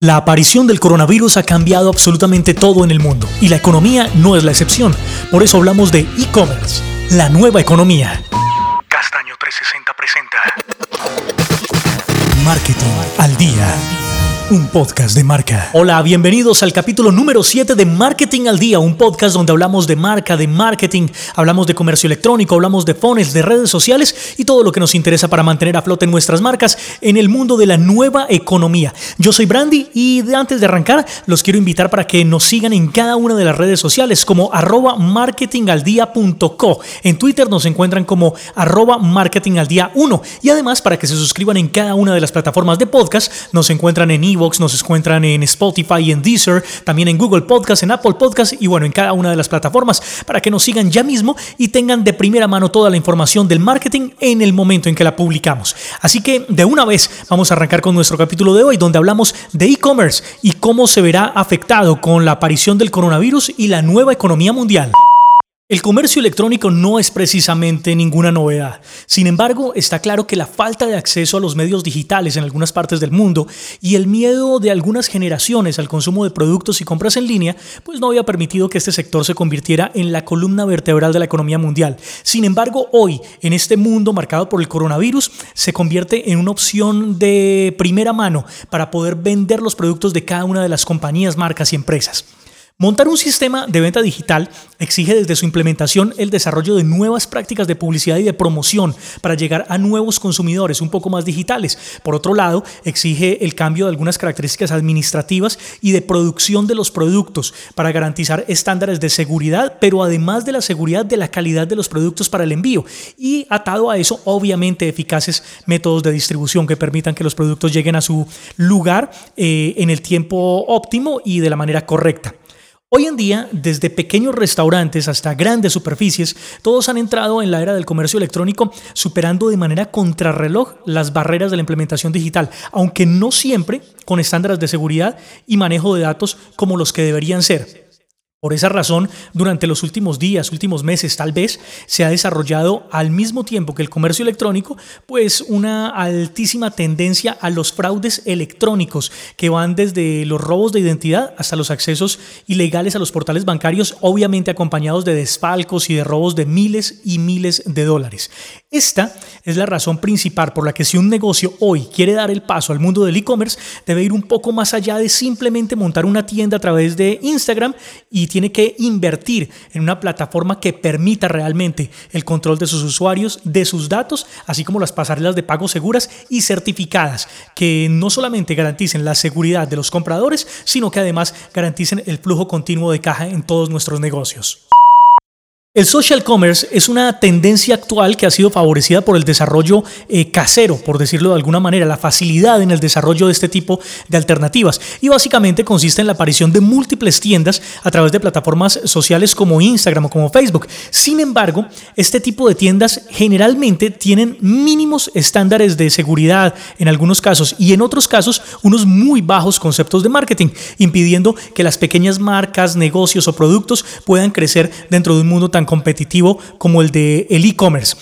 La aparición del coronavirus ha cambiado absolutamente todo en el mundo y la economía no es la excepción. Por eso hablamos de e-commerce, la nueva economía. Castaño 360 presenta Marketing al día un podcast de marca. Hola, bienvenidos al capítulo número 7 de Marketing al Día, un podcast donde hablamos de marca, de marketing, hablamos de comercio electrónico, hablamos de fones, de redes sociales y todo lo que nos interesa para mantener a flote nuestras marcas en el mundo de la nueva economía. Yo soy Brandy y antes de arrancar los quiero invitar para que nos sigan en cada una de las redes sociales como arroba marketingaldia.co. En Twitter nos encuentran como arroba marketingaldia 1 y además para que se suscriban en cada una de las plataformas de podcast nos encuentran en nos encuentran en Spotify, en Deezer, también en Google Podcast, en Apple Podcast y bueno, en cada una de las plataformas para que nos sigan ya mismo y tengan de primera mano toda la información del marketing en el momento en que la publicamos. Así que de una vez vamos a arrancar con nuestro capítulo de hoy donde hablamos de e-commerce y cómo se verá afectado con la aparición del coronavirus y la nueva economía mundial. El comercio electrónico no es precisamente ninguna novedad. Sin embargo, está claro que la falta de acceso a los medios digitales en algunas partes del mundo y el miedo de algunas generaciones al consumo de productos y compras en línea, pues no había permitido que este sector se convirtiera en la columna vertebral de la economía mundial. Sin embargo, hoy, en este mundo marcado por el coronavirus, se convierte en una opción de primera mano para poder vender los productos de cada una de las compañías, marcas y empresas. Montar un sistema de venta digital exige desde su implementación el desarrollo de nuevas prácticas de publicidad y de promoción para llegar a nuevos consumidores un poco más digitales. Por otro lado, exige el cambio de algunas características administrativas y de producción de los productos para garantizar estándares de seguridad, pero además de la seguridad de la calidad de los productos para el envío. Y atado a eso, obviamente, eficaces métodos de distribución que permitan que los productos lleguen a su lugar eh, en el tiempo óptimo y de la manera correcta. Hoy en día, desde pequeños restaurantes hasta grandes superficies, todos han entrado en la era del comercio electrónico superando de manera contrarreloj las barreras de la implementación digital, aunque no siempre con estándares de seguridad y manejo de datos como los que deberían ser. Por esa razón, durante los últimos días, últimos meses tal vez, se ha desarrollado al mismo tiempo que el comercio electrónico, pues una altísima tendencia a los fraudes electrónicos, que van desde los robos de identidad hasta los accesos ilegales a los portales bancarios, obviamente acompañados de desfalcos y de robos de miles y miles de dólares. Esta es la razón principal por la que si un negocio hoy quiere dar el paso al mundo del e-commerce, debe ir un poco más allá de simplemente montar una tienda a través de Instagram y tiene que invertir en una plataforma que permita realmente el control de sus usuarios, de sus datos, así como las pasarelas de pago seguras y certificadas, que no solamente garanticen la seguridad de los compradores, sino que además garanticen el flujo continuo de caja en todos nuestros negocios. El social commerce es una tendencia actual que ha sido favorecida por el desarrollo eh, casero, por decirlo de alguna manera, la facilidad en el desarrollo de este tipo de alternativas. Y básicamente consiste en la aparición de múltiples tiendas a través de plataformas sociales como Instagram o como Facebook. Sin embargo, este tipo de tiendas generalmente tienen mínimos estándares de seguridad en algunos casos y en otros casos unos muy bajos conceptos de marketing, impidiendo que las pequeñas marcas, negocios o productos puedan crecer dentro de un mundo tan competitivo como el de e-commerce.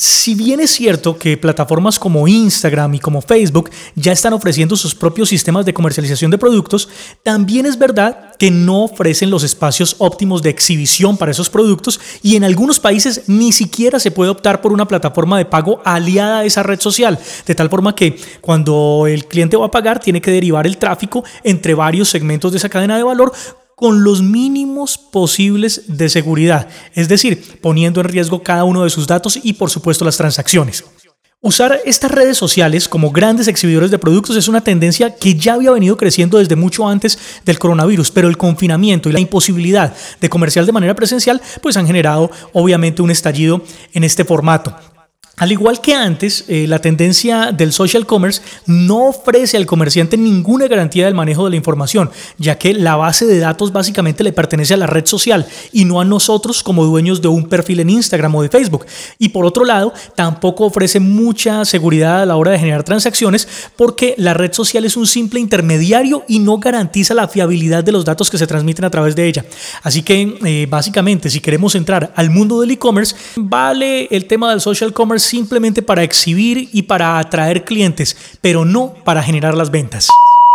Si bien es cierto que plataformas como Instagram y como Facebook ya están ofreciendo sus propios sistemas de comercialización de productos, también es verdad que no ofrecen los espacios óptimos de exhibición para esos productos y en algunos países ni siquiera se puede optar por una plataforma de pago aliada a esa red social, de tal forma que cuando el cliente va a pagar tiene que derivar el tráfico entre varios segmentos de esa cadena de valor con los mínimos posibles de seguridad, es decir, poniendo en riesgo cada uno de sus datos y por supuesto las transacciones. Usar estas redes sociales como grandes exhibidores de productos es una tendencia que ya había venido creciendo desde mucho antes del coronavirus, pero el confinamiento y la imposibilidad de comercial de manera presencial pues han generado obviamente un estallido en este formato. Al igual que antes, eh, la tendencia del social commerce no ofrece al comerciante ninguna garantía del manejo de la información, ya que la base de datos básicamente le pertenece a la red social y no a nosotros como dueños de un perfil en Instagram o de Facebook. Y por otro lado, tampoco ofrece mucha seguridad a la hora de generar transacciones porque la red social es un simple intermediario y no garantiza la fiabilidad de los datos que se transmiten a través de ella. Así que eh, básicamente, si queremos entrar al mundo del e-commerce, vale el tema del social commerce simplemente para exhibir y para atraer clientes, pero no para generar las ventas.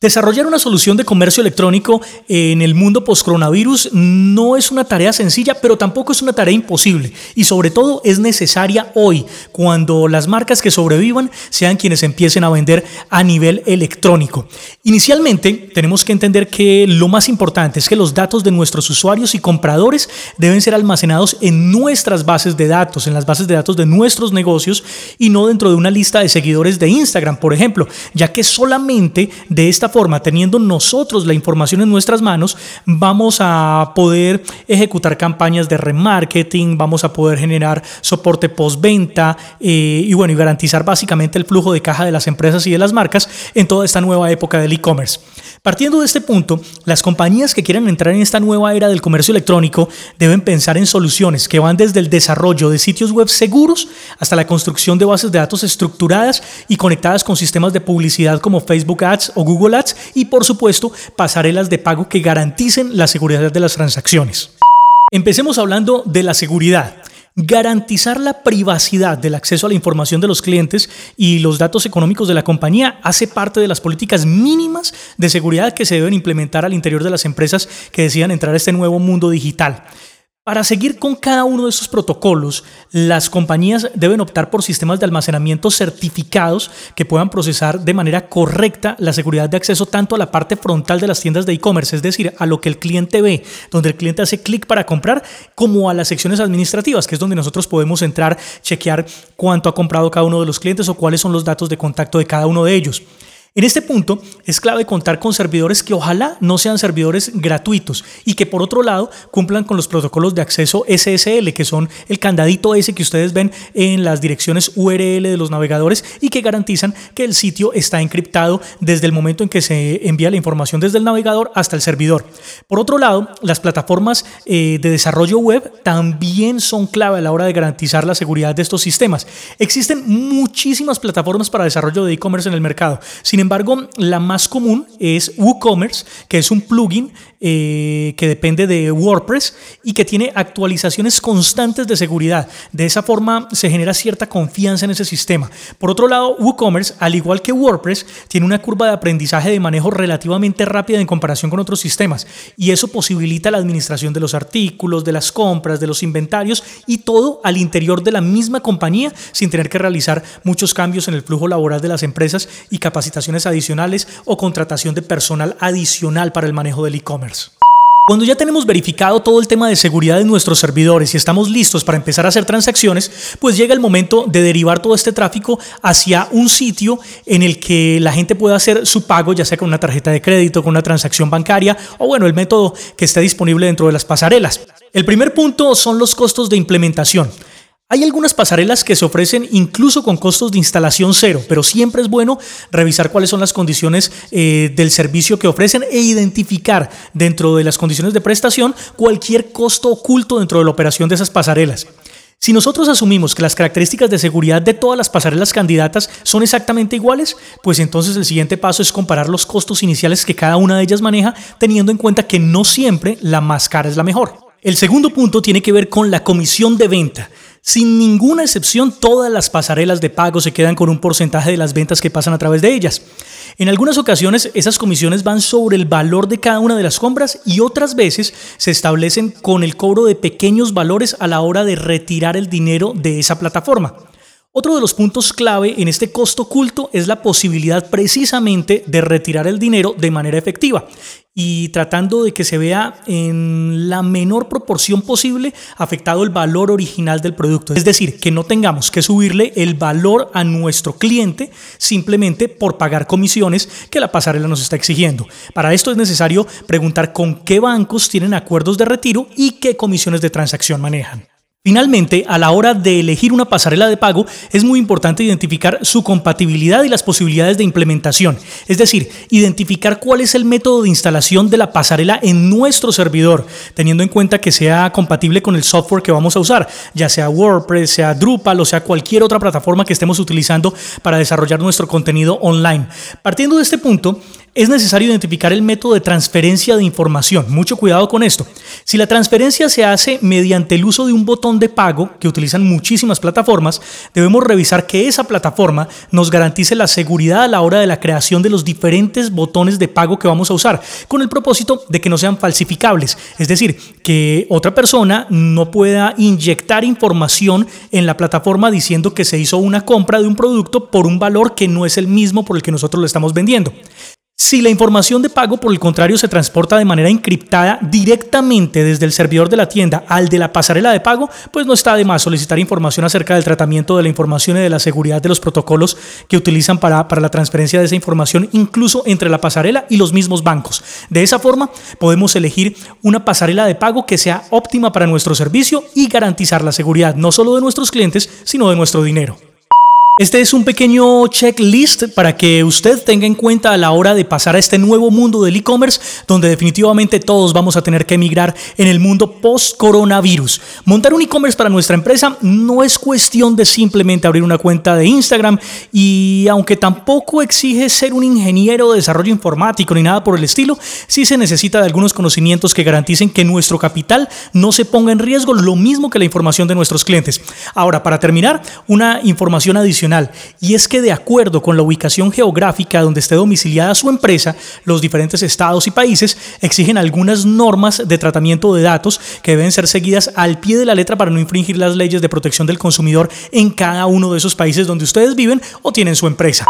Desarrollar una solución de comercio electrónico en el mundo post-coronavirus no es una tarea sencilla, pero tampoco es una tarea imposible. Y sobre todo es necesaria hoy, cuando las marcas que sobrevivan sean quienes empiecen a vender a nivel electrónico. Inicialmente, tenemos que entender que lo más importante es que los datos de nuestros usuarios y compradores deben ser almacenados en nuestras bases de datos, en las bases de datos de nuestros negocios y no dentro de una lista de seguidores de Instagram, por ejemplo, ya que solamente de forma, teniendo nosotros la información en nuestras manos, vamos a poder ejecutar campañas de remarketing, vamos a poder generar soporte postventa eh, y bueno, y garantizar básicamente el flujo de caja de las empresas y de las marcas en toda esta nueva época del e-commerce. Partiendo de este punto, las compañías que quieran entrar en esta nueva era del comercio electrónico deben pensar en soluciones que van desde el desarrollo de sitios web seguros hasta la construcción de bases de datos estructuradas y conectadas con sistemas de publicidad como Facebook Ads o Google Ads y por supuesto pasarelas de pago que garanticen la seguridad de las transacciones. Empecemos hablando de la seguridad. Garantizar la privacidad del acceso a la información de los clientes y los datos económicos de la compañía hace parte de las políticas mínimas de seguridad que se deben implementar al interior de las empresas que decidan entrar a este nuevo mundo digital. Para seguir con cada uno de estos protocolos, las compañías deben optar por sistemas de almacenamiento certificados que puedan procesar de manera correcta la seguridad de acceso tanto a la parte frontal de las tiendas de e-commerce, es decir, a lo que el cliente ve, donde el cliente hace clic para comprar, como a las secciones administrativas, que es donde nosotros podemos entrar, chequear cuánto ha comprado cada uno de los clientes o cuáles son los datos de contacto de cada uno de ellos. En este punto es clave contar con servidores que ojalá no sean servidores gratuitos y que por otro lado cumplan con los protocolos de acceso SSL, que son el candadito ese que ustedes ven en las direcciones URL de los navegadores y que garantizan que el sitio está encriptado desde el momento en que se envía la información desde el navegador hasta el servidor. Por otro lado, las plataformas eh, de desarrollo web también son clave a la hora de garantizar la seguridad de estos sistemas. Existen muchísimas plataformas para desarrollo de e-commerce en el mercado. Embargo, la más común es WooCommerce, que es un plugin eh, que depende de WordPress y que tiene actualizaciones constantes de seguridad. De esa forma se genera cierta confianza en ese sistema. Por otro lado, WooCommerce, al igual que WordPress, tiene una curva de aprendizaje de manejo relativamente rápida en comparación con otros sistemas y eso posibilita la administración de los artículos, de las compras, de los inventarios y todo al interior de la misma compañía sin tener que realizar muchos cambios en el flujo laboral de las empresas y capacitaciones adicionales o contratación de personal adicional para el manejo del e-commerce. Cuando ya tenemos verificado todo el tema de seguridad de nuestros servidores y estamos listos para empezar a hacer transacciones, pues llega el momento de derivar todo este tráfico hacia un sitio en el que la gente pueda hacer su pago, ya sea con una tarjeta de crédito, con una transacción bancaria o bueno, el método que esté disponible dentro de las pasarelas. El primer punto son los costos de implementación. Hay algunas pasarelas que se ofrecen incluso con costos de instalación cero, pero siempre es bueno revisar cuáles son las condiciones eh, del servicio que ofrecen e identificar dentro de las condiciones de prestación cualquier costo oculto dentro de la operación de esas pasarelas. Si nosotros asumimos que las características de seguridad de todas las pasarelas candidatas son exactamente iguales, pues entonces el siguiente paso es comparar los costos iniciales que cada una de ellas maneja, teniendo en cuenta que no siempre la más cara es la mejor. El segundo punto tiene que ver con la comisión de venta. Sin ninguna excepción, todas las pasarelas de pago se quedan con un porcentaje de las ventas que pasan a través de ellas. En algunas ocasiones esas comisiones van sobre el valor de cada una de las compras y otras veces se establecen con el cobro de pequeños valores a la hora de retirar el dinero de esa plataforma. Otro de los puntos clave en este costo oculto es la posibilidad precisamente de retirar el dinero de manera efectiva y tratando de que se vea en la menor proporción posible afectado el valor original del producto. Es decir, que no tengamos que subirle el valor a nuestro cliente simplemente por pagar comisiones que la pasarela nos está exigiendo. Para esto es necesario preguntar con qué bancos tienen acuerdos de retiro y qué comisiones de transacción manejan. Finalmente, a la hora de elegir una pasarela de pago, es muy importante identificar su compatibilidad y las posibilidades de implementación. Es decir, identificar cuál es el método de instalación de la pasarela en nuestro servidor, teniendo en cuenta que sea compatible con el software que vamos a usar, ya sea WordPress, sea Drupal o sea cualquier otra plataforma que estemos utilizando para desarrollar nuestro contenido online. Partiendo de este punto, es necesario identificar el método de transferencia de información. Mucho cuidado con esto. Si la transferencia se hace mediante el uso de un botón de pago que utilizan muchísimas plataformas, debemos revisar que esa plataforma nos garantice la seguridad a la hora de la creación de los diferentes botones de pago que vamos a usar, con el propósito de que no sean falsificables. Es decir, que otra persona no pueda inyectar información en la plataforma diciendo que se hizo una compra de un producto por un valor que no es el mismo por el que nosotros lo estamos vendiendo. Si la información de pago, por el contrario, se transporta de manera encriptada directamente desde el servidor de la tienda al de la pasarela de pago, pues no está de más solicitar información acerca del tratamiento de la información y de la seguridad de los protocolos que utilizan para, para la transferencia de esa información, incluso entre la pasarela y los mismos bancos. De esa forma, podemos elegir una pasarela de pago que sea óptima para nuestro servicio y garantizar la seguridad no solo de nuestros clientes, sino de nuestro dinero. Este es un pequeño checklist para que usted tenga en cuenta a la hora de pasar a este nuevo mundo del e-commerce, donde definitivamente todos vamos a tener que emigrar en el mundo post-coronavirus. Montar un e-commerce para nuestra empresa no es cuestión de simplemente abrir una cuenta de Instagram y aunque tampoco exige ser un ingeniero de desarrollo informático ni nada por el estilo, sí se necesita de algunos conocimientos que garanticen que nuestro capital no se ponga en riesgo, lo mismo que la información de nuestros clientes. Ahora, para terminar, una información adicional y es que de acuerdo con la ubicación geográfica donde esté domiciliada su empresa, los diferentes estados y países exigen algunas normas de tratamiento de datos que deben ser seguidas al pie de la letra para no infringir las leyes de protección del consumidor en cada uno de esos países donde ustedes viven o tienen su empresa.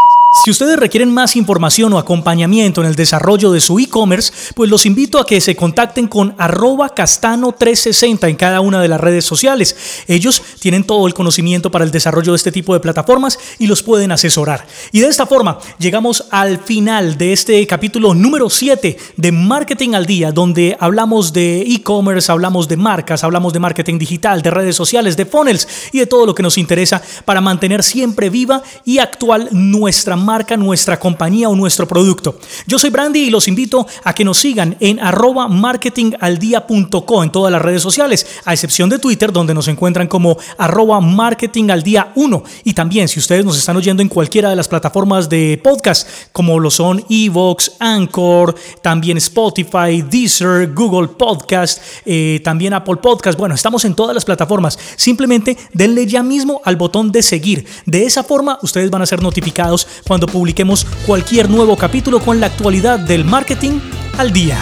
Si ustedes requieren más información o acompañamiento en el desarrollo de su e-commerce, pues los invito a que se contacten con arroba castano360 en cada una de las redes sociales. Ellos tienen todo el conocimiento para el desarrollo de este tipo de plataformas y los pueden asesorar. Y de esta forma llegamos al final de este capítulo número 7 de Marketing al Día, donde hablamos de e-commerce, hablamos de marcas, hablamos de marketing digital, de redes sociales, de funnels y de todo lo que nos interesa para mantener siempre viva y actual nuestra marca, nuestra compañía o nuestro producto. Yo soy Brandy y los invito a que nos sigan en arroba en todas las redes sociales, a excepción de Twitter, donde nos encuentran como arroba marketingaldia 1. Y también, ustedes nos están oyendo en cualquiera de las plataformas de podcast, como lo son Evox, Anchor, también Spotify, Deezer, Google Podcast, eh, también Apple Podcast. Bueno, estamos en todas las plataformas. Simplemente denle ya mismo al botón de seguir. De esa forma, ustedes van a ser notificados cuando publiquemos cualquier nuevo capítulo con la actualidad del marketing al día.